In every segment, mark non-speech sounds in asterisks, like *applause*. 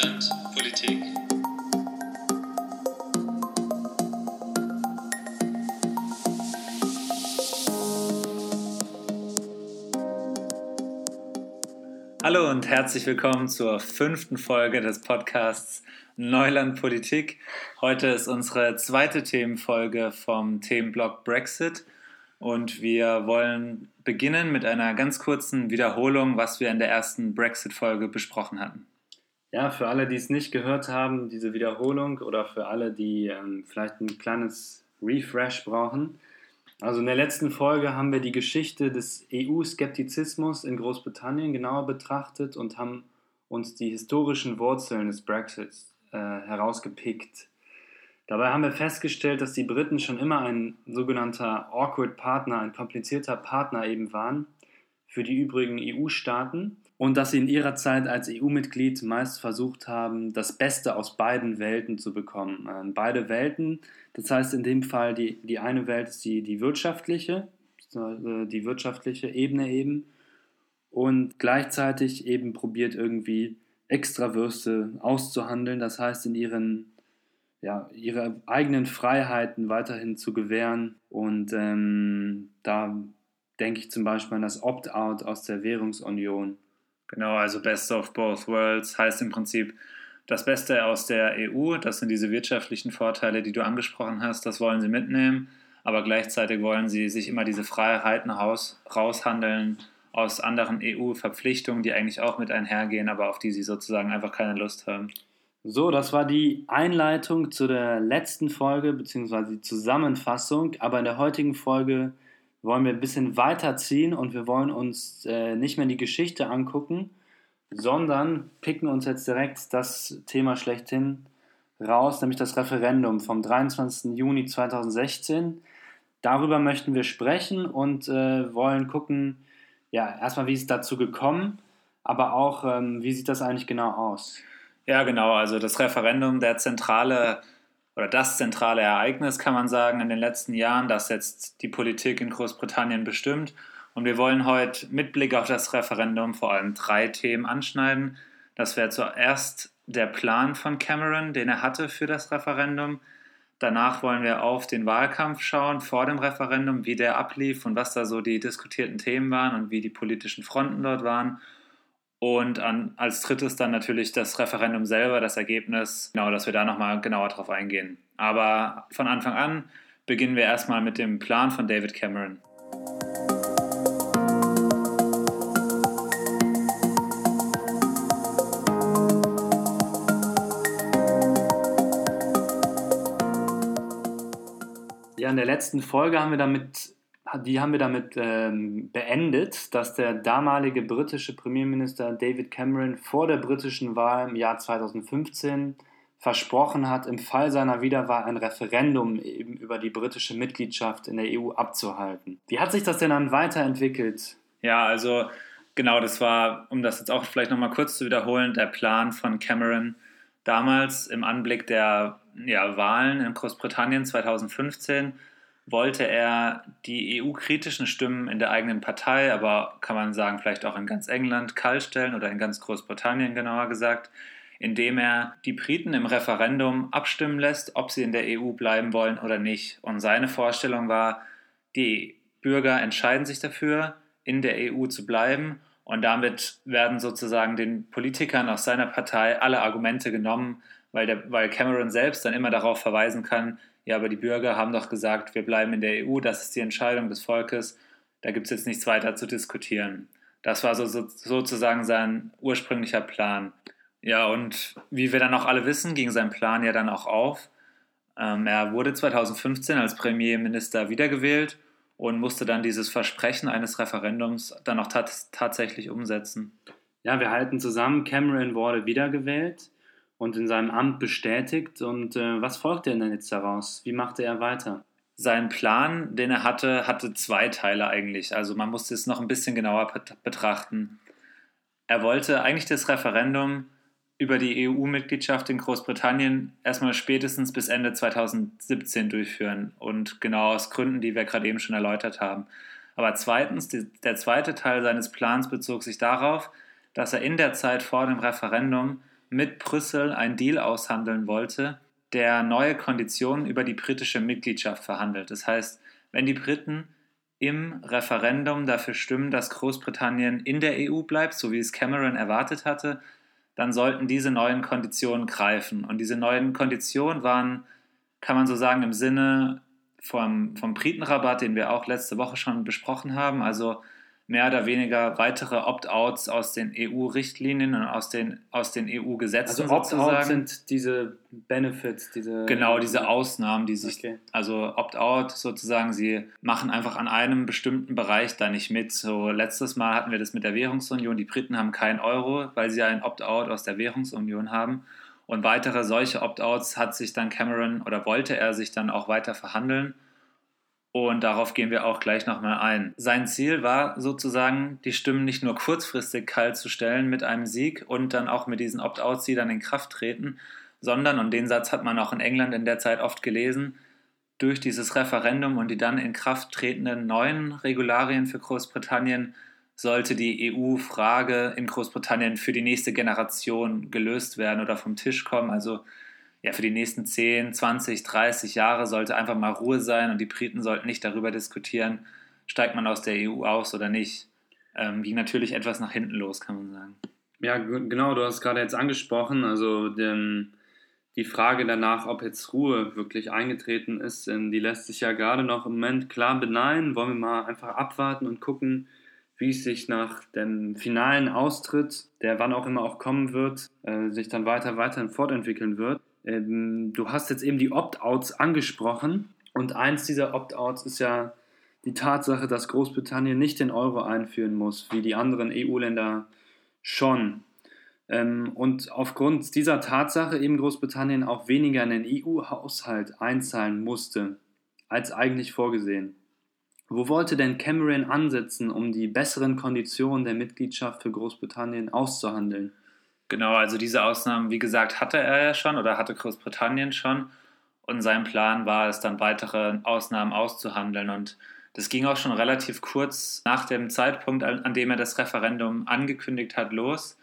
Neuland Politik. Hallo und herzlich willkommen zur fünften Folge des Podcasts Neuland Politik. Heute ist unsere zweite Themenfolge vom Themenblock Brexit und wir wollen beginnen mit einer ganz kurzen Wiederholung, was wir in der ersten Brexit-Folge besprochen hatten. Ja, für alle, die es nicht gehört haben, diese Wiederholung oder für alle, die ähm, vielleicht ein kleines Refresh brauchen. Also in der letzten Folge haben wir die Geschichte des EU-Skeptizismus in Großbritannien genauer betrachtet und haben uns die historischen Wurzeln des Brexits äh, herausgepickt. Dabei haben wir festgestellt, dass die Briten schon immer ein sogenannter awkward Partner, ein komplizierter Partner eben waren für die übrigen EU-Staaten und dass sie in ihrer Zeit als EU-Mitglied meist versucht haben, das Beste aus beiden Welten zu bekommen. Ähm, beide Welten, das heißt in dem Fall, die, die eine Welt ist die, die wirtschaftliche, äh, die wirtschaftliche Ebene eben und gleichzeitig eben probiert irgendwie Extrawürste auszuhandeln, das heißt in ihren ja, ihre eigenen Freiheiten weiterhin zu gewähren. Und ähm, da denke ich zum Beispiel an das Opt-out aus der Währungsunion. Genau, also Best of Both Worlds heißt im Prinzip das Beste aus der EU. Das sind diese wirtschaftlichen Vorteile, die du angesprochen hast. Das wollen sie mitnehmen. Aber gleichzeitig wollen sie sich immer diese Freiheiten raus, raushandeln aus anderen EU-Verpflichtungen, die eigentlich auch mit einhergehen, aber auf die sie sozusagen einfach keine Lust haben. So, das war die Einleitung zu der letzten Folge, beziehungsweise die Zusammenfassung. Aber in der heutigen Folge wollen wir ein bisschen weiterziehen und wir wollen uns äh, nicht mehr die Geschichte angucken, sondern picken uns jetzt direkt das Thema schlechthin raus, nämlich das Referendum vom 23. Juni 2016. Darüber möchten wir sprechen und äh, wollen gucken, ja, erstmal, wie es dazu gekommen, aber auch, ähm, wie sieht das eigentlich genau aus? Ja, genau. Also das Referendum, der zentrale oder das zentrale Ereignis, kann man sagen, in den letzten Jahren, das jetzt die Politik in Großbritannien bestimmt. Und wir wollen heute mit Blick auf das Referendum vor allem drei Themen anschneiden. Das wäre zuerst der Plan von Cameron, den er hatte für das Referendum. Danach wollen wir auf den Wahlkampf schauen vor dem Referendum, wie der ablief und was da so die diskutierten Themen waren und wie die politischen Fronten dort waren. Und an, als drittes dann natürlich das Referendum selber, das Ergebnis, genau, dass wir da nochmal genauer drauf eingehen. Aber von Anfang an beginnen wir erstmal mit dem Plan von David Cameron. Ja, in der letzten Folge haben wir damit die haben wir damit ähm, beendet, dass der damalige britische Premierminister David Cameron vor der britischen Wahl im Jahr 2015 versprochen hat, im Fall seiner Wiederwahl ein Referendum eben über die britische Mitgliedschaft in der EU abzuhalten. Wie hat sich das denn dann weiterentwickelt? Ja, also genau, das war, um das jetzt auch vielleicht nochmal kurz zu wiederholen, der Plan von Cameron damals im Anblick der ja, Wahlen in Großbritannien 2015 wollte er die EU-kritischen Stimmen in der eigenen Partei, aber kann man sagen, vielleicht auch in ganz England kaltstellen oder in ganz Großbritannien genauer gesagt, indem er die Briten im Referendum abstimmen lässt, ob sie in der EU bleiben wollen oder nicht. Und seine Vorstellung war, die Bürger entscheiden sich dafür, in der EU zu bleiben und damit werden sozusagen den Politikern aus seiner Partei alle Argumente genommen, weil, der, weil Cameron selbst dann immer darauf verweisen kann, ja, aber die Bürger haben doch gesagt, wir bleiben in der EU, das ist die Entscheidung des Volkes, da gibt es jetzt nichts weiter zu diskutieren. Das war so, so, sozusagen sein ursprünglicher Plan. Ja, und wie wir dann auch alle wissen, ging sein Plan ja dann auch auf. Ähm, er wurde 2015 als Premierminister wiedergewählt und musste dann dieses Versprechen eines Referendums dann auch tatsächlich umsetzen. Ja, wir halten zusammen, Cameron wurde wiedergewählt und in seinem Amt bestätigt. Und äh, was folgte denn jetzt daraus? Wie machte er weiter? Sein Plan, den er hatte, hatte zwei Teile eigentlich. Also man musste es noch ein bisschen genauer betrachten. Er wollte eigentlich das Referendum über die EU-Mitgliedschaft in Großbritannien erstmal spätestens bis Ende 2017 durchführen. Und genau aus Gründen, die wir gerade eben schon erläutert haben. Aber zweitens, die, der zweite Teil seines Plans bezog sich darauf, dass er in der Zeit vor dem Referendum mit Brüssel einen Deal aushandeln wollte, der neue Konditionen über die britische Mitgliedschaft verhandelt. Das heißt, wenn die Briten im Referendum dafür stimmen, dass Großbritannien in der EU bleibt, so wie es Cameron erwartet hatte, dann sollten diese neuen Konditionen greifen. Und diese neuen Konditionen waren, kann man so sagen, im Sinne vom, vom Britenrabatt, den wir auch letzte Woche schon besprochen haben. Also mehr oder weniger weitere Opt-outs aus den EU-Richtlinien und aus den, aus den EU-Gesetzen also Opt-out sind diese Benefits, diese... Genau, diese Ausnahmen, die sich... Okay. Also Opt-out sozusagen, sie machen einfach an einem bestimmten Bereich da nicht mit. So letztes Mal hatten wir das mit der Währungsunion. Die Briten haben keinen Euro, weil sie ein Opt-out aus der Währungsunion haben. Und weitere solche Opt-outs hat sich dann Cameron oder wollte er sich dann auch weiter verhandeln. Und darauf gehen wir auch gleich nochmal ein. Sein Ziel war sozusagen, die Stimmen nicht nur kurzfristig kalt zu stellen mit einem Sieg und dann auch mit diesen Opt-outs, die dann in Kraft treten, sondern, und den Satz hat man auch in England in der Zeit oft gelesen, durch dieses Referendum und die dann in Kraft tretenden neuen Regularien für Großbritannien sollte die EU-Frage in Großbritannien für die nächste Generation gelöst werden oder vom Tisch kommen. Also ja, für die nächsten 10, 20, 30 Jahre sollte einfach mal Ruhe sein und die Briten sollten nicht darüber diskutieren, steigt man aus der EU aus oder nicht. Ähm, ging natürlich etwas nach hinten los, kann man sagen. Ja, genau, du hast es gerade jetzt angesprochen, also den, die Frage danach, ob jetzt Ruhe wirklich eingetreten ist, die lässt sich ja gerade noch im Moment klar beneiden. Wollen wir mal einfach abwarten und gucken, wie es sich nach dem finalen Austritt, der wann auch immer auch kommen wird, äh, sich dann weiter, weiterhin fortentwickeln wird. Ähm, du hast jetzt eben die Opt-outs angesprochen und eins dieser Opt-outs ist ja die Tatsache, dass Großbritannien nicht den Euro einführen muss, wie die anderen EU-Länder schon. Ähm, und aufgrund dieser Tatsache eben Großbritannien auch weniger in den EU-Haushalt einzahlen musste, als eigentlich vorgesehen. Wo wollte denn Cameron ansetzen, um die besseren Konditionen der Mitgliedschaft für Großbritannien auszuhandeln? Genau, also diese Ausnahmen, wie gesagt, hatte er ja schon oder hatte Großbritannien schon. Und sein Plan war es dann, weitere Ausnahmen auszuhandeln. Und das ging auch schon relativ kurz nach dem Zeitpunkt, an dem er das Referendum angekündigt hat, los.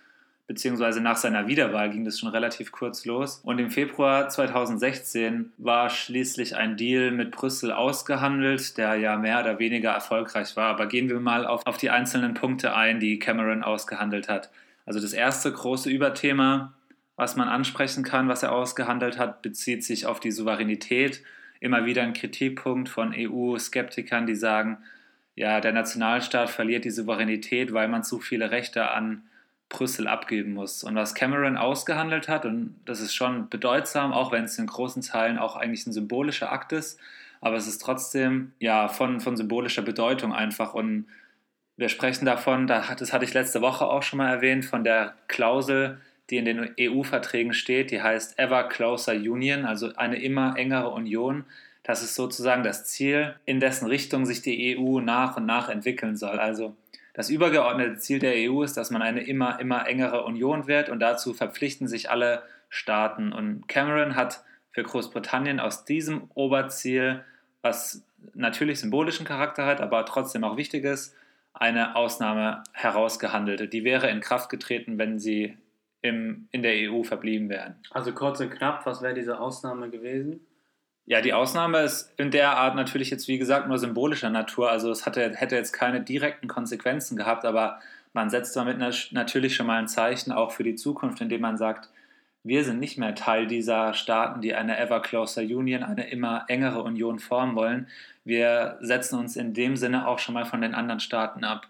Beziehungsweise nach seiner Wiederwahl ging das schon relativ kurz los. Und im Februar 2016 war schließlich ein Deal mit Brüssel ausgehandelt, der ja mehr oder weniger erfolgreich war. Aber gehen wir mal auf, auf die einzelnen Punkte ein, die Cameron ausgehandelt hat. Also das erste große Überthema, was man ansprechen kann, was er ausgehandelt hat, bezieht sich auf die Souveränität. Immer wieder ein Kritikpunkt von EU-Skeptikern, die sagen, ja, der Nationalstaat verliert die Souveränität, weil man zu viele Rechte an Brüssel abgeben muss. Und was Cameron ausgehandelt hat, und das ist schon bedeutsam, auch wenn es in großen Teilen auch eigentlich ein symbolischer Akt ist, aber es ist trotzdem ja von, von symbolischer Bedeutung einfach. Und wir sprechen davon, das hatte ich letzte Woche auch schon mal erwähnt, von der Klausel, die in den EU-Verträgen steht, die heißt Ever Closer Union, also eine immer engere Union. Das ist sozusagen das Ziel, in dessen Richtung sich die EU nach und nach entwickeln soll. Also das übergeordnete Ziel der EU ist, dass man eine immer, immer engere Union wird und dazu verpflichten sich alle Staaten. Und Cameron hat für Großbritannien aus diesem Oberziel, was natürlich symbolischen Charakter hat, aber trotzdem auch wichtig ist, eine Ausnahme herausgehandelt. Die wäre in Kraft getreten, wenn sie im, in der EU verblieben wären. Also kurz und knapp, was wäre diese Ausnahme gewesen? Ja, die Ausnahme ist in der Art natürlich jetzt, wie gesagt, nur symbolischer Natur. Also es hatte, hätte jetzt keine direkten Konsequenzen gehabt, aber man setzt damit natürlich schon mal ein Zeichen auch für die Zukunft, indem man sagt, wir sind nicht mehr Teil dieser Staaten, die eine ever closer Union, eine immer engere Union formen wollen. Wir setzen uns in dem Sinne auch schon mal von den anderen Staaten ab.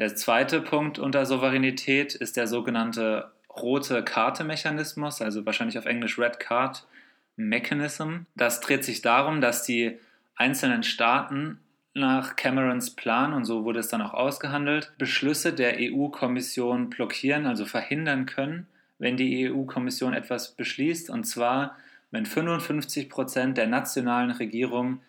Der zweite Punkt unter Souveränität ist der sogenannte rote Karte-Mechanismus, also wahrscheinlich auf Englisch Red Card Mechanism. Das dreht sich darum, dass die einzelnen Staaten nach Camerons Plan, und so wurde es dann auch ausgehandelt, Beschlüsse der EU-Kommission blockieren, also verhindern können, wenn die EU-Kommission etwas beschließt, und zwar, wenn 55 Prozent der nationalen Regierungen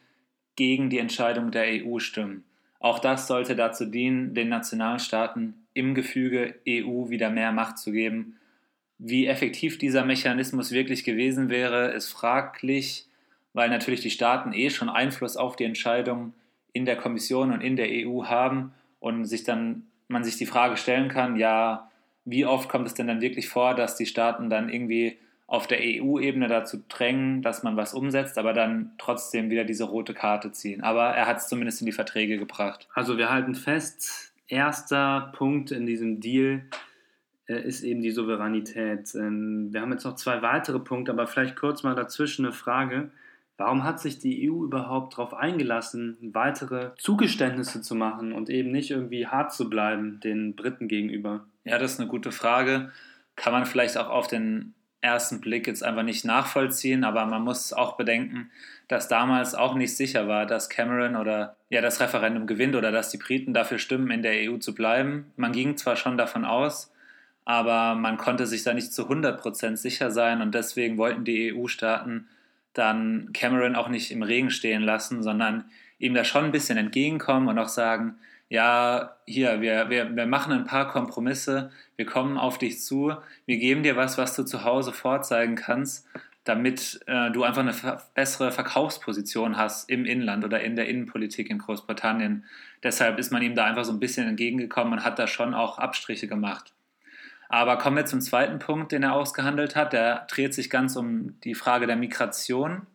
gegen die Entscheidung der EU stimmen. Auch das sollte dazu dienen, den Nationalstaaten im Gefüge EU wieder mehr Macht zu geben. Wie effektiv dieser Mechanismus wirklich gewesen wäre, ist fraglich, weil natürlich die Staaten eh schon Einfluss auf die Entscheidung in der Kommission und in der EU haben und sich dann man sich die Frage stellen kann, ja, wie oft kommt es denn dann wirklich vor, dass die Staaten dann irgendwie auf der EU-Ebene dazu drängen, dass man was umsetzt, aber dann trotzdem wieder diese rote Karte ziehen. Aber er hat es zumindest in die Verträge gebracht. Also wir halten fest, erster Punkt in diesem Deal äh, ist eben die Souveränität. Ähm, wir haben jetzt noch zwei weitere Punkte, aber vielleicht kurz mal dazwischen eine Frage. Warum hat sich die EU überhaupt darauf eingelassen, weitere Zugeständnisse zu machen und eben nicht irgendwie hart zu bleiben den Briten gegenüber? Ja, das ist eine gute Frage. Kann man vielleicht auch auf den ersten Blick jetzt einfach nicht nachvollziehen, aber man muss auch bedenken, dass damals auch nicht sicher war, dass Cameron oder ja das Referendum gewinnt oder dass die Briten dafür stimmen, in der EU zu bleiben. Man ging zwar schon davon aus, aber man konnte sich da nicht zu 100% sicher sein und deswegen wollten die EU-Staaten dann Cameron auch nicht im Regen stehen lassen, sondern ihm da schon ein bisschen entgegenkommen und auch sagen, ja, hier, wir, wir, wir machen ein paar Kompromisse, wir kommen auf dich zu, wir geben dir was, was du zu Hause vorzeigen kannst, damit äh, du einfach eine bessere Verkaufsposition hast im Inland oder in der Innenpolitik in Großbritannien. Deshalb ist man ihm da einfach so ein bisschen entgegengekommen und hat da schon auch Abstriche gemacht. Aber kommen wir zum zweiten Punkt, den er ausgehandelt hat. Der dreht sich ganz um die Frage der Migration.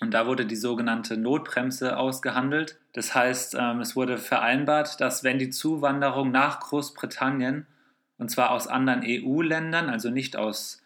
Und da wurde die sogenannte Notbremse ausgehandelt. Das heißt, ähm, es wurde vereinbart, dass wenn die Zuwanderung nach Großbritannien, und zwar aus anderen EU-Ländern, also nicht aus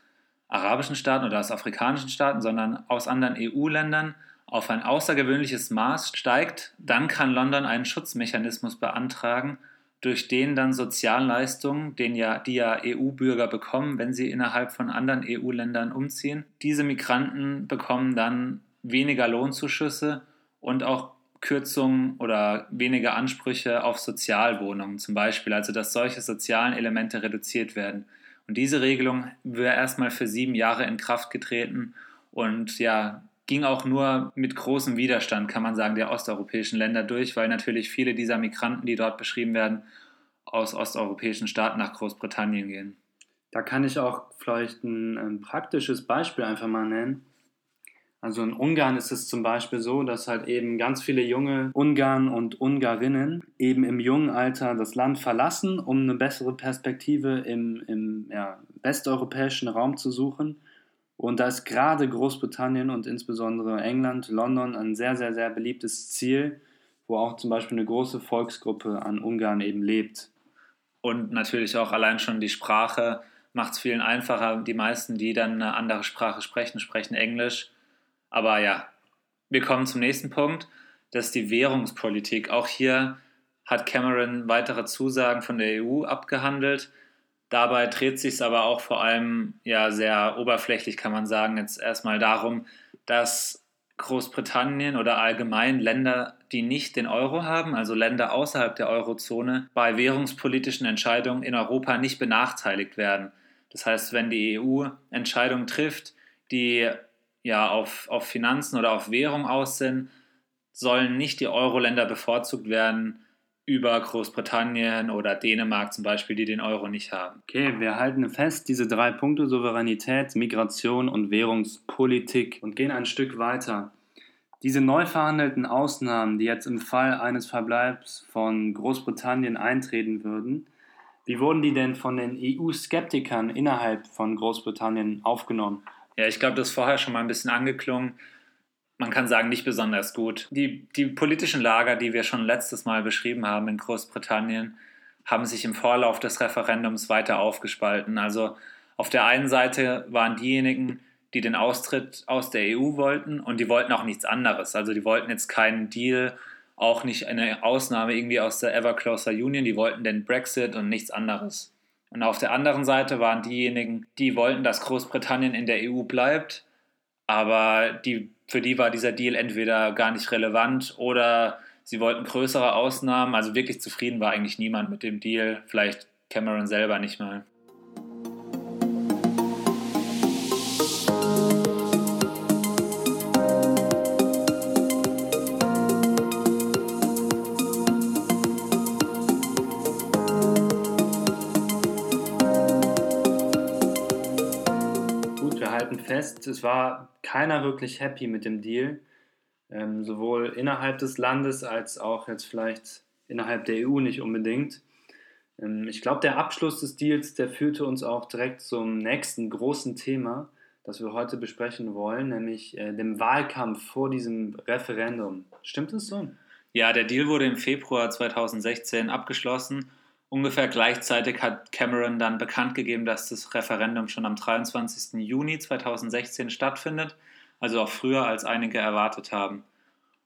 arabischen Staaten oder aus afrikanischen Staaten, sondern aus anderen EU-Ländern, auf ein außergewöhnliches Maß steigt, dann kann London einen Schutzmechanismus beantragen, durch den dann Sozialleistungen, den ja, die ja EU-Bürger bekommen, wenn sie innerhalb von anderen EU-Ländern umziehen, diese Migranten bekommen dann weniger Lohnzuschüsse und auch Kürzungen oder weniger Ansprüche auf Sozialwohnungen zum Beispiel, also dass solche sozialen Elemente reduziert werden. Und diese Regelung wäre erstmal für sieben Jahre in Kraft getreten und ja, ging auch nur mit großem Widerstand, kann man sagen, der osteuropäischen Länder durch, weil natürlich viele dieser Migranten, die dort beschrieben werden, aus osteuropäischen Staaten nach Großbritannien gehen. Da kann ich auch vielleicht ein, ein praktisches Beispiel einfach mal nennen. Also in Ungarn ist es zum Beispiel so, dass halt eben ganz viele junge Ungarn und Ungarinnen eben im jungen Alter das Land verlassen, um eine bessere Perspektive im, im ja, westeuropäischen Raum zu suchen. Und da ist gerade Großbritannien und insbesondere England, London ein sehr, sehr, sehr beliebtes Ziel, wo auch zum Beispiel eine große Volksgruppe an Ungarn eben lebt. Und natürlich auch allein schon die Sprache macht es vielen einfacher. Die meisten, die dann eine andere Sprache sprechen, sprechen Englisch aber ja, wir kommen zum nächsten Punkt. Das ist die Währungspolitik. Auch hier hat Cameron weitere Zusagen von der EU abgehandelt. Dabei dreht sich es aber auch vor allem ja sehr oberflächlich, kann man sagen, jetzt erstmal darum, dass Großbritannien oder allgemein Länder, die nicht den Euro haben, also Länder außerhalb der Eurozone, bei währungspolitischen Entscheidungen in Europa nicht benachteiligt werden. Das heißt, wenn die EU Entscheidungen trifft, die ja auf, auf Finanzen oder auf Währung aus sind, sollen nicht die Euro-Länder bevorzugt werden über Großbritannien oder Dänemark zum Beispiel, die den Euro nicht haben. Okay, wir halten fest diese drei Punkte Souveränität, Migration und Währungspolitik und gehen ein Stück weiter. Diese neu verhandelten Ausnahmen, die jetzt im Fall eines Verbleibs von Großbritannien eintreten würden, wie wurden die denn von den EU-Skeptikern innerhalb von Großbritannien aufgenommen? Ja, ich glaube, das ist vorher schon mal ein bisschen angeklungen. Man kann sagen, nicht besonders gut. Die, die politischen Lager, die wir schon letztes Mal beschrieben haben in Großbritannien, haben sich im Vorlauf des Referendums weiter aufgespalten. Also auf der einen Seite waren diejenigen, die den Austritt aus der EU wollten und die wollten auch nichts anderes. Also die wollten jetzt keinen Deal, auch nicht eine Ausnahme irgendwie aus der Ever Closer Union, die wollten den Brexit und nichts anderes. Und auf der anderen Seite waren diejenigen, die wollten, dass Großbritannien in der EU bleibt, aber die, für die war dieser Deal entweder gar nicht relevant oder sie wollten größere Ausnahmen. Also wirklich zufrieden war eigentlich niemand mit dem Deal, vielleicht Cameron selber nicht mal. Fest, es war keiner wirklich happy mit dem Deal, ähm, sowohl innerhalb des Landes als auch jetzt vielleicht innerhalb der EU nicht unbedingt. Ähm, ich glaube, der Abschluss des Deals, der führte uns auch direkt zum nächsten großen Thema, das wir heute besprechen wollen, nämlich äh, dem Wahlkampf vor diesem Referendum. Stimmt es so? Ja, der Deal wurde im Februar 2016 abgeschlossen. Ungefähr gleichzeitig hat Cameron dann bekannt gegeben, dass das Referendum schon am 23. Juni 2016 stattfindet, also auch früher als einige erwartet haben.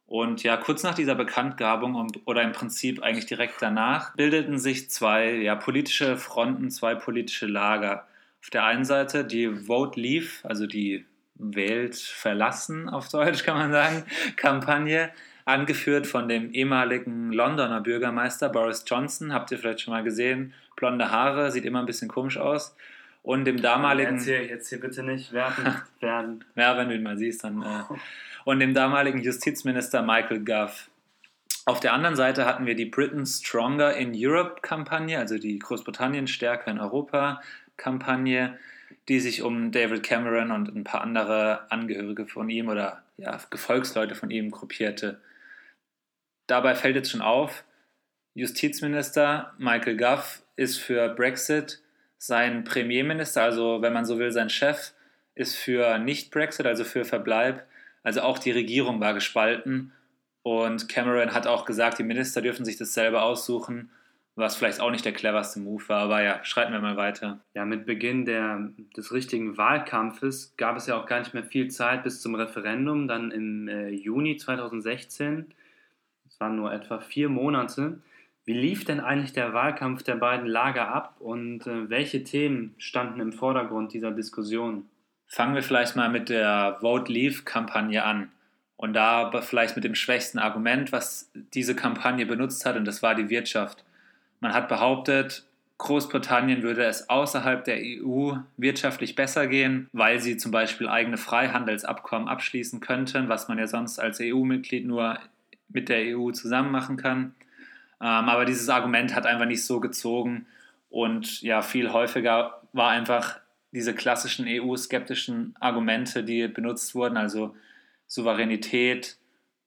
Und ja, kurz nach dieser Bekanntgabung oder im Prinzip eigentlich direkt danach bildeten sich zwei ja, politische Fronten, zwei politische Lager. Auf der einen Seite die Vote Leave, also die Welt verlassen auf Deutsch kann man sagen, Kampagne, angeführt von dem ehemaligen Londoner Bürgermeister Boris Johnson. Habt ihr vielleicht schon mal gesehen? Blonde Haare, sieht immer ein bisschen komisch aus. Und dem damaligen. Jetzt hier, jetzt hier bitte nicht werfen *laughs* werden. ja, wenn du ihn mal siehst, dann. Äh, und dem damaligen Justizminister Michael Gove. Auf der anderen Seite hatten wir die Britain Stronger in Europe Kampagne, also die Großbritannien stärker in Europa Kampagne, die sich um David Cameron und ein paar andere Angehörige von ihm oder ja, Gefolgsleute von ihm gruppierte. Dabei fällt jetzt schon auf, Justizminister Michael Gove ist für Brexit, sein Premierminister, also wenn man so will, sein Chef, ist für Nicht-Brexit, also für Verbleib. Also auch die Regierung war gespalten und Cameron hat auch gesagt, die Minister dürfen sich das selber aussuchen, was vielleicht auch nicht der cleverste Move war. Aber ja, schreiten wir mal weiter. Ja, mit Beginn der, des richtigen Wahlkampfes gab es ja auch gar nicht mehr viel Zeit bis zum Referendum, dann im äh, Juni 2016. Waren nur etwa vier Monate. Wie lief denn eigentlich der Wahlkampf der beiden Lager ab und äh, welche Themen standen im Vordergrund dieser Diskussion? Fangen wir vielleicht mal mit der Vote Leave-Kampagne an. Und da vielleicht mit dem schwächsten Argument, was diese Kampagne benutzt hat, und das war die Wirtschaft. Man hat behauptet, Großbritannien würde es außerhalb der EU wirtschaftlich besser gehen, weil sie zum Beispiel eigene Freihandelsabkommen abschließen könnten, was man ja sonst als EU-Mitglied nur mit der EU zusammen machen kann. Ähm, aber dieses Argument hat einfach nicht so gezogen und ja, viel häufiger war einfach diese klassischen EU-skeptischen Argumente, die benutzt wurden, also Souveränität,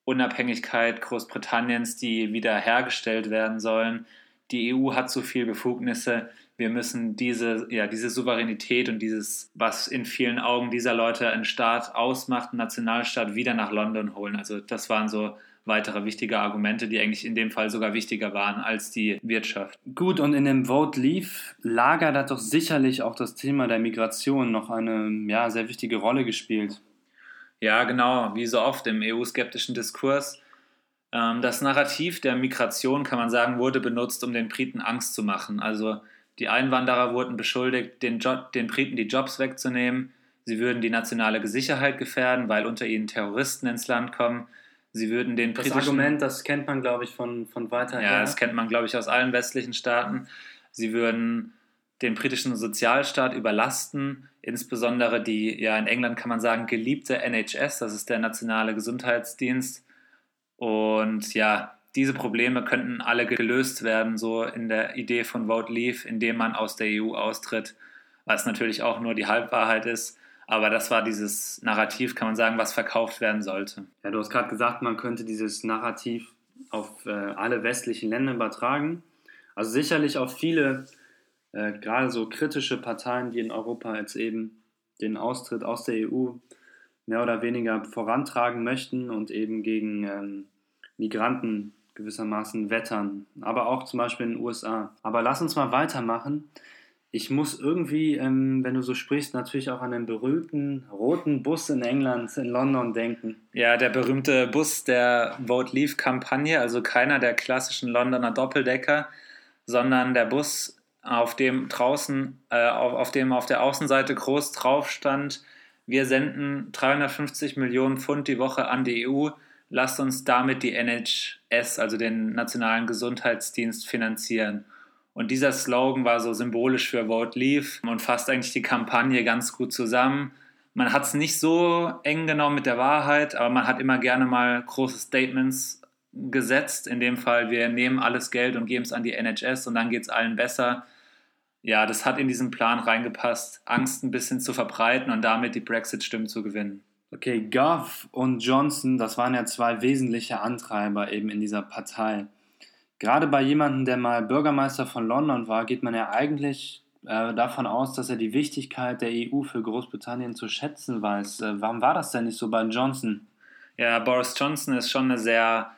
Unabhängigkeit Großbritanniens, die wiederhergestellt werden sollen. Die EU hat zu viel Befugnisse. Wir müssen diese, ja, diese Souveränität und dieses, was in vielen Augen dieser Leute einen Staat ausmacht, einen Nationalstaat, wieder nach London holen. Also das waren so weitere wichtige Argumente, die eigentlich in dem Fall sogar wichtiger waren als die Wirtschaft. Gut, und in dem Vote Leave lagert hat doch sicherlich auch das Thema der Migration noch eine ja, sehr wichtige Rolle gespielt. Ja, genau, wie so oft im EU-skeptischen Diskurs. Ähm, das Narrativ der Migration, kann man sagen, wurde benutzt, um den Briten Angst zu machen. Also die Einwanderer wurden beschuldigt, den, jo den Briten die Jobs wegzunehmen. Sie würden die nationale Sicherheit gefährden, weil unter ihnen Terroristen ins Land kommen. Sie würden den das Argument, das kennt man, glaube ich, von, von weiter Ja, her. das kennt man, glaube ich, aus allen westlichen Staaten. Sie würden den britischen Sozialstaat überlasten, insbesondere die, ja, in England kann man sagen, geliebte NHS, das ist der nationale Gesundheitsdienst. Und ja, diese Probleme könnten alle gelöst werden, so in der Idee von Vote Leave, indem man aus der EU austritt, was natürlich auch nur die Halbwahrheit ist. Aber das war dieses Narrativ, kann man sagen, was verkauft werden sollte. Ja, du hast gerade gesagt, man könnte dieses Narrativ auf äh, alle westlichen Länder übertragen. Also sicherlich auch viele, äh, gerade so kritische Parteien, die in Europa jetzt eben den Austritt aus der EU mehr oder weniger vorantragen möchten und eben gegen ähm, Migranten gewissermaßen wettern. Aber auch zum Beispiel in den USA. Aber lass uns mal weitermachen. Ich muss irgendwie, ähm, wenn du so sprichst, natürlich auch an den berühmten roten Bus in England, in London denken. Ja, der berühmte Bus der Vote Leave-Kampagne, also keiner der klassischen Londoner Doppeldecker, sondern der Bus, auf dem draußen, äh, auf, auf dem auf der Außenseite groß drauf stand, wir senden 350 Millionen Pfund die Woche an die EU, lasst uns damit die NHS, also den Nationalen Gesundheitsdienst, finanzieren. Und dieser Slogan war so symbolisch für Vote Leave und fasst eigentlich die Kampagne ganz gut zusammen. Man hat es nicht so eng genommen mit der Wahrheit, aber man hat immer gerne mal große Statements gesetzt. In dem Fall, wir nehmen alles Geld und geben es an die NHS und dann geht es allen besser. Ja, das hat in diesen Plan reingepasst, Angst ein bisschen zu verbreiten und damit die Brexit-Stimmen zu gewinnen. Okay, Gov und Johnson, das waren ja zwei wesentliche Antreiber eben in dieser Partei. Gerade bei jemandem, der mal Bürgermeister von London war, geht man ja eigentlich äh, davon aus, dass er die Wichtigkeit der EU für Großbritannien zu schätzen weiß. Äh, warum war das denn nicht so bei Johnson? Ja, Boris Johnson ist schon eine sehr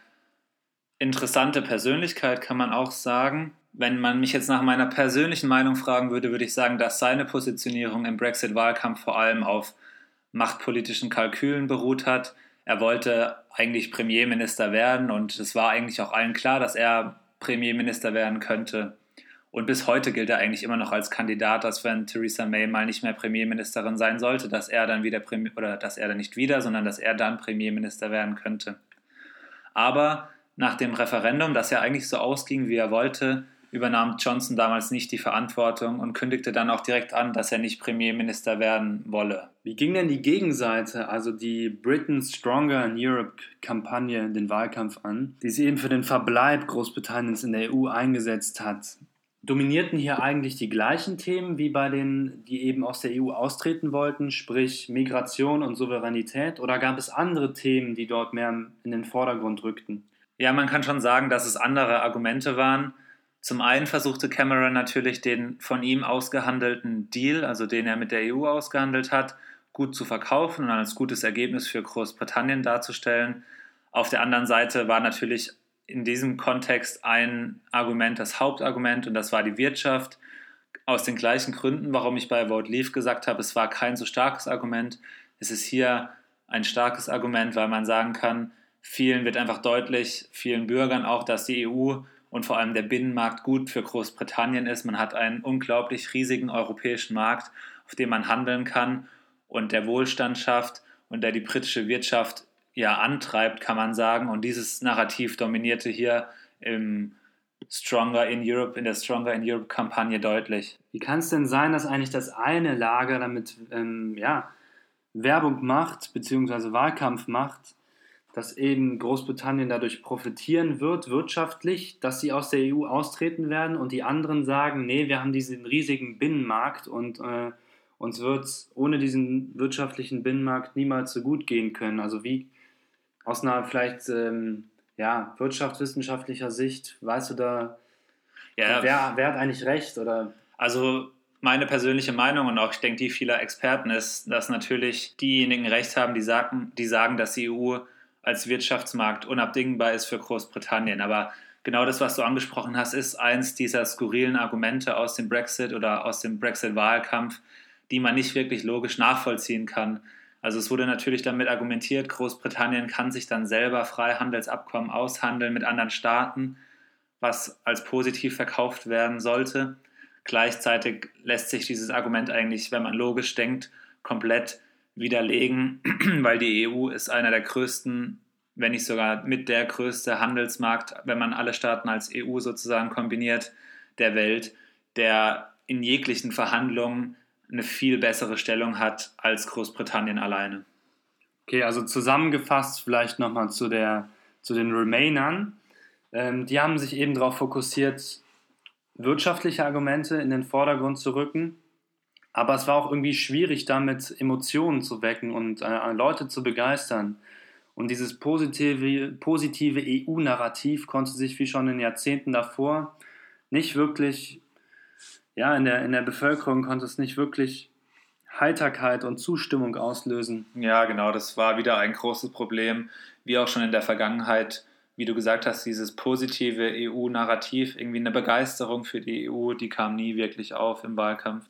interessante Persönlichkeit, kann man auch sagen. Wenn man mich jetzt nach meiner persönlichen Meinung fragen würde, würde ich sagen, dass seine Positionierung im Brexit-Wahlkampf vor allem auf machtpolitischen Kalkülen beruht hat. Er wollte eigentlich Premierminister werden und es war eigentlich auch allen klar, dass er Premierminister werden könnte. Und bis heute gilt er eigentlich immer noch als Kandidat, dass wenn Theresa May mal nicht mehr Premierministerin sein sollte, dass er dann wieder Premier oder dass er dann nicht wieder, sondern dass er dann Premierminister werden könnte. Aber nach dem Referendum, das ja eigentlich so ausging, wie er wollte, übernahm Johnson damals nicht die Verantwortung und kündigte dann auch direkt an, dass er nicht Premierminister werden wolle. Wie ging denn die Gegenseite, also die Britain Stronger in Europe-Kampagne, den Wahlkampf an, die sich eben für den Verbleib Großbritanniens in der EU eingesetzt hat? Dominierten hier eigentlich die gleichen Themen wie bei denen, die eben aus der EU austreten wollten, sprich Migration und Souveränität, oder gab es andere Themen, die dort mehr in den Vordergrund rückten? Ja, man kann schon sagen, dass es andere Argumente waren. Zum einen versuchte Cameron natürlich den von ihm ausgehandelten Deal, also den er mit der EU ausgehandelt hat, gut zu verkaufen und als gutes Ergebnis für Großbritannien darzustellen. Auf der anderen Seite war natürlich in diesem Kontext ein Argument das Hauptargument und das war die Wirtschaft. Aus den gleichen Gründen, warum ich bei Vote Leave gesagt habe, es war kein so starkes Argument. Es ist hier ein starkes Argument, weil man sagen kann, vielen wird einfach deutlich, vielen Bürgern auch, dass die EU und vor allem der Binnenmarkt gut für Großbritannien ist. Man hat einen unglaublich riesigen europäischen Markt, auf dem man handeln kann und der Wohlstand schafft und der die britische Wirtschaft ja antreibt, kann man sagen. Und dieses Narrativ dominierte hier im Stronger in Europe, in der Stronger in Europe Kampagne deutlich. Wie kann es denn sein, dass eigentlich das eine Lager damit ähm, ja, Werbung macht, beziehungsweise Wahlkampf macht, dass eben Großbritannien dadurch profitieren wird, wirtschaftlich, dass sie aus der EU austreten werden und die anderen sagen, nee, wir haben diesen riesigen Binnenmarkt und äh, uns wird es ohne diesen wirtschaftlichen Binnenmarkt niemals so gut gehen können. Also wie aus einer vielleicht ähm, ja, wirtschaftswissenschaftlicher Sicht, weißt du da, ja, wer, wer hat eigentlich recht? Oder? Also meine persönliche Meinung und auch ich denke die vieler Experten ist, dass natürlich diejenigen recht haben, die sagen, die sagen, dass die EU als Wirtschaftsmarkt unabdingbar ist für Großbritannien. Aber genau das, was du angesprochen hast, ist eins dieser skurrilen Argumente aus dem Brexit oder aus dem Brexit-Wahlkampf, die man nicht wirklich logisch nachvollziehen kann. Also es wurde natürlich damit argumentiert, Großbritannien kann sich dann selber Freihandelsabkommen aushandeln mit anderen Staaten, was als positiv verkauft werden sollte. Gleichzeitig lässt sich dieses Argument eigentlich, wenn man logisch denkt, komplett widerlegen, *clears throat* weil die EU ist einer der größten, wenn nicht sogar mit der größte Handelsmarkt, wenn man alle Staaten als EU sozusagen kombiniert, der Welt, der in jeglichen Verhandlungen eine viel bessere Stellung hat als Großbritannien alleine. Okay, also zusammengefasst vielleicht nochmal zu, zu den Remainern. Ähm, die haben sich eben darauf fokussiert, wirtschaftliche Argumente in den Vordergrund zu rücken aber es war auch irgendwie schwierig, damit Emotionen zu wecken und äh, Leute zu begeistern. Und dieses positive, positive EU-Narrativ konnte sich wie schon in Jahrzehnten davor nicht wirklich, ja, in der, in der Bevölkerung konnte es nicht wirklich Heiterkeit und Zustimmung auslösen. Ja, genau, das war wieder ein großes Problem, wie auch schon in der Vergangenheit wie du gesagt hast, dieses positive EU-Narrativ, irgendwie eine Begeisterung für die EU, die kam nie wirklich auf im Wahlkampf.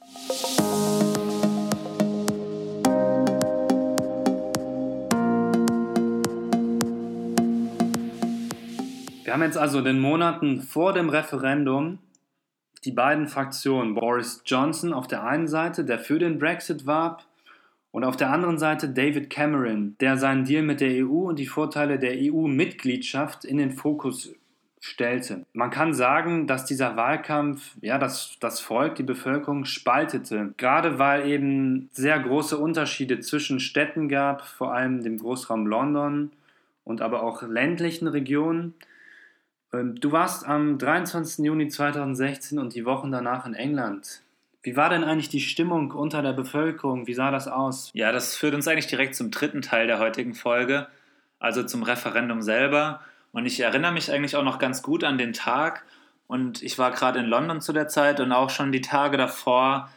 Wir haben jetzt also in den Monaten vor dem Referendum die beiden Fraktionen, Boris Johnson auf der einen Seite, der für den Brexit warb, und auf der anderen Seite David Cameron, der seinen Deal mit der EU und die Vorteile der EU-Mitgliedschaft in den Fokus stellte. Man kann sagen, dass dieser Wahlkampf ja das, das Volk, die Bevölkerung spaltete. Gerade weil eben sehr große Unterschiede zwischen Städten gab, vor allem dem Großraum London und aber auch ländlichen Regionen. Ähm, du warst am 23. Juni 2016 und die Wochen danach in England. Wie war denn eigentlich die Stimmung unter der Bevölkerung? Wie sah das aus? Ja, das führt uns eigentlich direkt zum dritten Teil der heutigen Folge, also zum Referendum selber. Und ich erinnere mich eigentlich auch noch ganz gut an den Tag. Und ich war gerade in London zu der Zeit und auch schon die Tage davor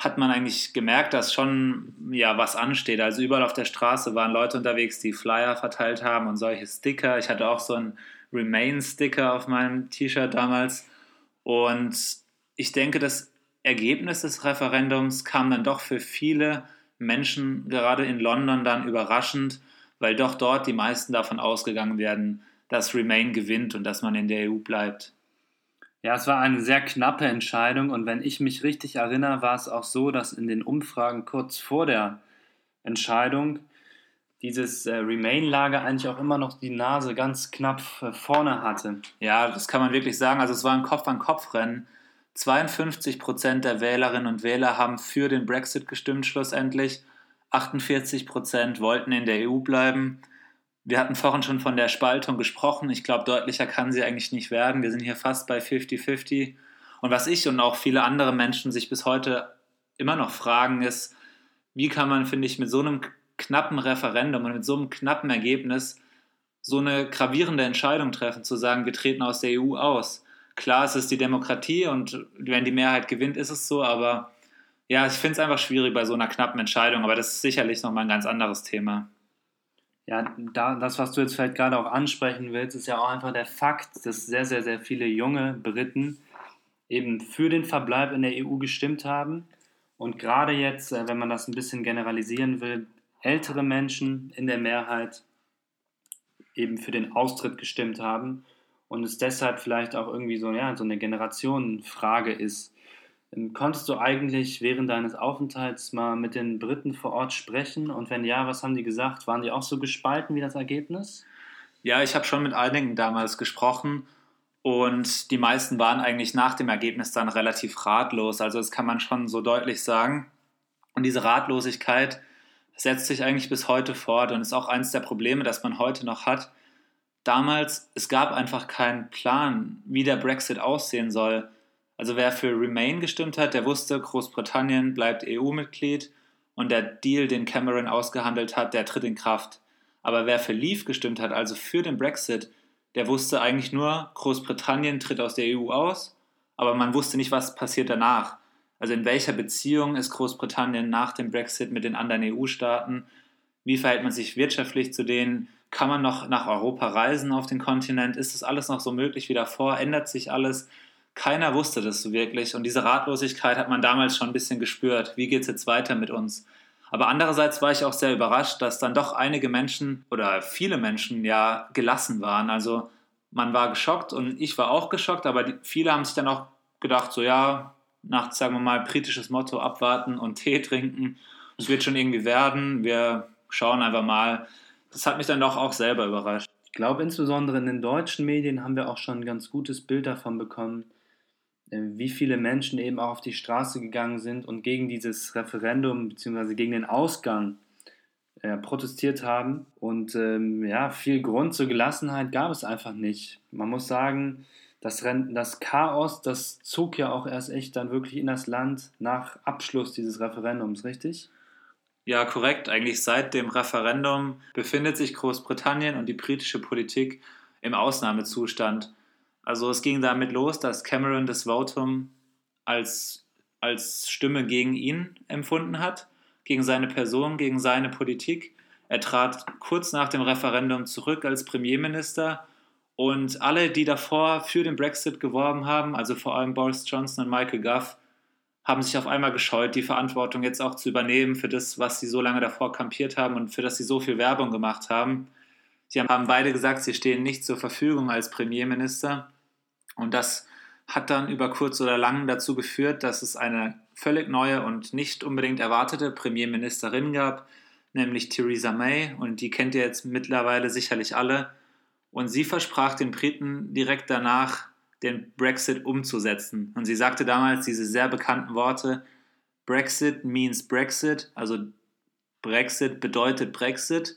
hat man eigentlich gemerkt, dass schon ja was ansteht. Also überall auf der Straße waren Leute unterwegs, die Flyer verteilt haben und solche Sticker. Ich hatte auch so einen Remain-Sticker auf meinem T-Shirt damals. Und ich denke, das Ergebnis des Referendums kam dann doch für viele Menschen gerade in London dann überraschend, weil doch dort die meisten davon ausgegangen werden, dass Remain gewinnt und dass man in der EU bleibt. Ja, es war eine sehr knappe Entscheidung und wenn ich mich richtig erinnere, war es auch so, dass in den Umfragen kurz vor der Entscheidung dieses äh, Remain-Lager eigentlich auch immer noch die Nase ganz knapp äh, vorne hatte. Ja, das kann man wirklich sagen. Also es war ein Kopf-an-Kopf-Rennen. 52 Prozent der Wählerinnen und Wähler haben für den Brexit gestimmt schlussendlich. 48 Prozent wollten in der EU bleiben. Wir hatten vorhin schon von der Spaltung gesprochen. Ich glaube, deutlicher kann sie eigentlich nicht werden. Wir sind hier fast bei 50-50. Und was ich und auch viele andere Menschen sich bis heute immer noch fragen, ist, wie kann man, finde ich, mit so einem knappen Referendum und mit so einem knappen Ergebnis so eine gravierende Entscheidung treffen, zu sagen, wir treten aus der EU aus. Klar, es ist die Demokratie und wenn die Mehrheit gewinnt, ist es so, aber ja, ich finde es einfach schwierig bei so einer knappen Entscheidung, aber das ist sicherlich nochmal ein ganz anderes Thema. Ja, da, das, was du jetzt vielleicht gerade auch ansprechen willst, ist ja auch einfach der Fakt, dass sehr, sehr, sehr viele junge Briten eben für den Verbleib in der EU gestimmt haben. Und gerade jetzt, äh, wenn man das ein bisschen generalisieren will, ältere Menschen in der Mehrheit eben für den Austritt gestimmt haben und es deshalb vielleicht auch irgendwie so, ja, so eine Generationenfrage ist. Ähm, konntest du eigentlich während deines Aufenthalts mal mit den Briten vor Ort sprechen? Und wenn ja, was haben die gesagt? Waren die auch so gespalten wie das Ergebnis? Ja, ich habe schon mit einigen damals gesprochen und die meisten waren eigentlich nach dem Ergebnis dann relativ ratlos. Also das kann man schon so deutlich sagen. Und diese Ratlosigkeit setzt sich eigentlich bis heute fort und ist auch eines der Probleme, das man heute noch hat. Damals, es gab einfach keinen Plan, wie der Brexit aussehen soll. Also wer für Remain gestimmt hat, der wusste, Großbritannien bleibt EU-Mitglied und der Deal, den Cameron ausgehandelt hat, der tritt in Kraft. Aber wer für Leave gestimmt hat, also für den Brexit, der wusste eigentlich nur, Großbritannien tritt aus der EU aus, aber man wusste nicht, was passiert danach. Also in welcher Beziehung ist Großbritannien nach dem Brexit mit den anderen EU-Staaten? Wie verhält man sich wirtschaftlich zu denen? Kann man noch nach Europa reisen auf den Kontinent? Ist das alles noch so möglich wie davor? Ändert sich alles? Keiner wusste das so wirklich. Und diese Ratlosigkeit hat man damals schon ein bisschen gespürt. Wie geht es jetzt weiter mit uns? Aber andererseits war ich auch sehr überrascht, dass dann doch einige Menschen oder viele Menschen ja gelassen waren. Also man war geschockt und ich war auch geschockt, aber die, viele haben sich dann auch gedacht, so ja, nach, sagen wir mal, britisches Motto abwarten und Tee trinken. Es wird schon irgendwie werden. Wir schauen einfach mal. Das hat mich dann doch auch selber überrascht. Ich glaube, insbesondere in den deutschen Medien haben wir auch schon ein ganz gutes Bild davon bekommen, äh, wie viele Menschen eben auch auf die Straße gegangen sind und gegen dieses Referendum bzw. gegen den Ausgang äh, protestiert haben. Und ähm, ja, viel Grund zur Gelassenheit gab es einfach nicht. Man muss sagen, das, das Chaos, das zog ja auch erst echt dann wirklich in das Land nach Abschluss dieses Referendums, richtig? Ja, korrekt. Eigentlich seit dem Referendum befindet sich Großbritannien und die britische Politik im Ausnahmezustand. Also es ging damit los, dass Cameron das Votum als, als Stimme gegen ihn empfunden hat, gegen seine Person, gegen seine Politik. Er trat kurz nach dem Referendum zurück als Premierminister und alle, die davor für den Brexit geworben haben, also vor allem Boris Johnson und Michael Goff, haben sich auf einmal gescheut, die Verantwortung jetzt auch zu übernehmen für das, was sie so lange davor kampiert haben und für das sie so viel Werbung gemacht haben. Sie haben beide gesagt, sie stehen nicht zur Verfügung als Premierminister. Und das hat dann über kurz oder lang dazu geführt, dass es eine völlig neue und nicht unbedingt erwartete Premierministerin gab, nämlich Theresa May. Und die kennt ihr jetzt mittlerweile sicherlich alle. Und sie versprach den Briten direkt danach, den Brexit umzusetzen. Und sie sagte damals diese sehr bekannten Worte, Brexit means Brexit, also Brexit bedeutet Brexit.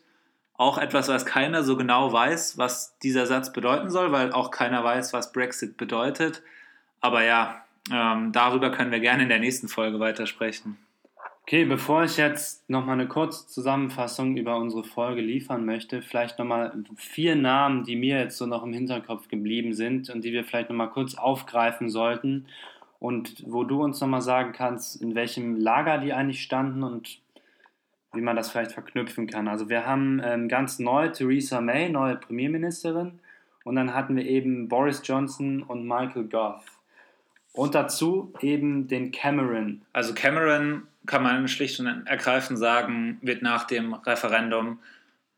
Auch etwas, was keiner so genau weiß, was dieser Satz bedeuten soll, weil auch keiner weiß, was Brexit bedeutet. Aber ja, ähm, darüber können wir gerne in der nächsten Folge weitersprechen. Okay, bevor ich jetzt nochmal eine kurze Zusammenfassung über unsere Folge liefern möchte, vielleicht nochmal vier Namen, die mir jetzt so noch im Hinterkopf geblieben sind und die wir vielleicht nochmal kurz aufgreifen sollten und wo du uns nochmal sagen kannst, in welchem Lager die eigentlich standen und wie man das vielleicht verknüpfen kann. Also wir haben ähm, ganz neu Theresa May, neue Premierministerin, und dann hatten wir eben Boris Johnson und Michael Gove. Und dazu eben den Cameron. Also Cameron kann man schlicht und ergreifend sagen, wird nach dem Referendum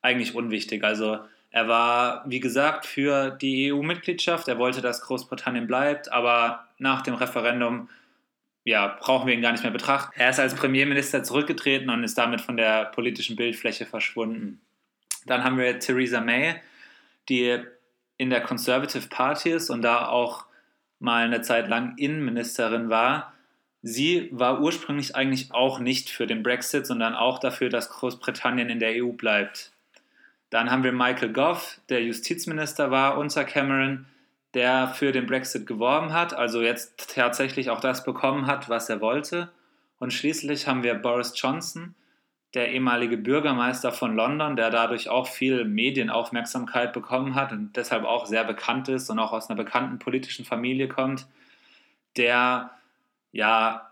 eigentlich unwichtig. Also er war, wie gesagt, für die EU-Mitgliedschaft. Er wollte, dass Großbritannien bleibt, aber nach dem Referendum ja, brauchen wir ihn gar nicht mehr betrachten. Er ist als Premierminister zurückgetreten und ist damit von der politischen Bildfläche verschwunden. Dann haben wir Theresa May, die in der Conservative Party ist und da auch mal eine Zeit lang Innenministerin war Sie war ursprünglich eigentlich auch nicht für den Brexit, sondern auch dafür, dass Großbritannien in der EU bleibt. Dann haben wir Michael Gove, der Justizminister war unter Cameron, der für den Brexit geworben hat, also jetzt tatsächlich auch das bekommen hat, was er wollte. Und schließlich haben wir Boris Johnson, der ehemalige Bürgermeister von London, der dadurch auch viel Medienaufmerksamkeit bekommen hat und deshalb auch sehr bekannt ist und auch aus einer bekannten politischen Familie kommt, der ja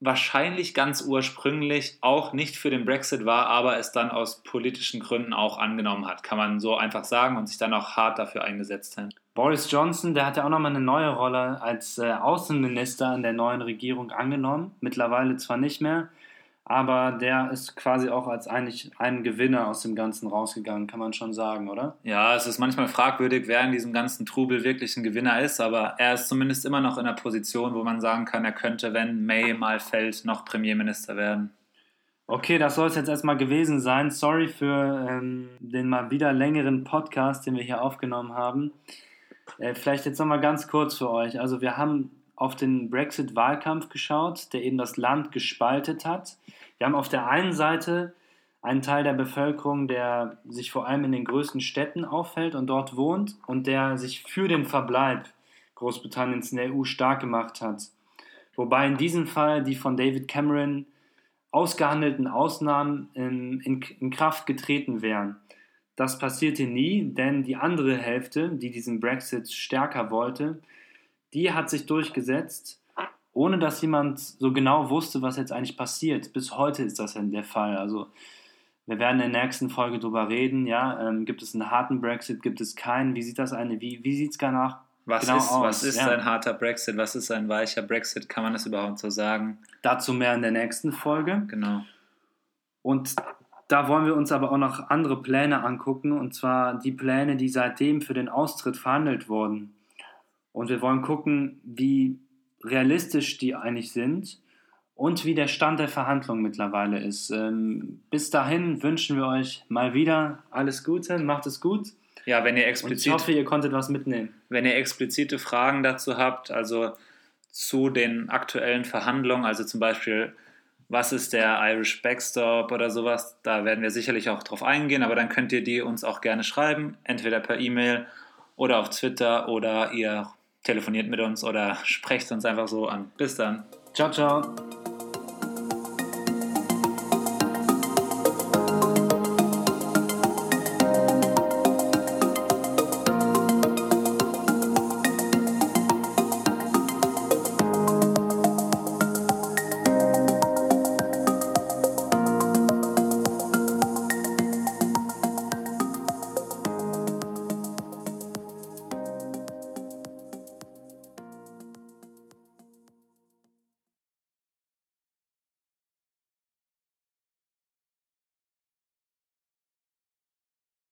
wahrscheinlich ganz ursprünglich auch nicht für den Brexit war, aber es dann aus politischen Gründen auch angenommen hat, kann man so einfach sagen und sich dann auch hart dafür eingesetzt hat. Boris Johnson, der hat ja auch nochmal eine neue Rolle als äh, Außenminister in der neuen Regierung angenommen, mittlerweile zwar nicht mehr, aber der ist quasi auch als eigentlich ein Gewinner aus dem Ganzen rausgegangen, kann man schon sagen, oder? Ja, es ist manchmal fragwürdig, wer in diesem ganzen Trubel wirklich ein Gewinner ist, aber er ist zumindest immer noch in einer Position, wo man sagen kann, er könnte, wenn May mal fällt, noch Premierminister werden. Okay, das soll es jetzt erstmal gewesen sein. Sorry für ähm, den mal wieder längeren Podcast, den wir hier aufgenommen haben. Äh, vielleicht jetzt nochmal ganz kurz für euch. Also wir haben auf den Brexit-Wahlkampf geschaut, der eben das Land gespaltet hat. Wir haben auf der einen Seite einen Teil der Bevölkerung, der sich vor allem in den größten Städten auffällt und dort wohnt und der sich für den Verbleib Großbritanniens in der EU stark gemacht hat. Wobei in diesem Fall die von David Cameron ausgehandelten Ausnahmen in, in, in Kraft getreten wären. Das passierte nie, denn die andere Hälfte, die diesen Brexit stärker wollte, die hat sich durchgesetzt ohne dass jemand so genau wusste, was jetzt eigentlich passiert. Bis heute ist das der Fall. Also wir werden in der nächsten Folge darüber reden. Ja, ähm, gibt es einen harten Brexit? Gibt es keinen? Wie sieht das eine? Wie, wie sieht es danach was genau ist, aus? Was ist ja. ein harter Brexit? Was ist ein weicher Brexit? Kann man das überhaupt so sagen? Dazu mehr in der nächsten Folge. Genau. Und da wollen wir uns aber auch noch andere Pläne angucken, und zwar die Pläne, die seitdem für den Austritt verhandelt wurden. Und wir wollen gucken, wie realistisch die eigentlich sind und wie der Stand der Verhandlungen mittlerweile ist. Ähm, bis dahin wünschen wir euch mal wieder alles Gute, macht es gut. Ja, wenn ihr explizit. Und ich hoffe, ihr konntet was mitnehmen. Wenn ihr explizite Fragen dazu habt, also zu den aktuellen Verhandlungen, also zum Beispiel, was ist der Irish Backstop oder sowas, da werden wir sicherlich auch drauf eingehen, aber dann könnt ihr die uns auch gerne schreiben, entweder per E-Mail oder auf Twitter oder ihr telefoniert mit uns oder *laughs* sprecht uns einfach so an. Bis dann. Ciao, ciao.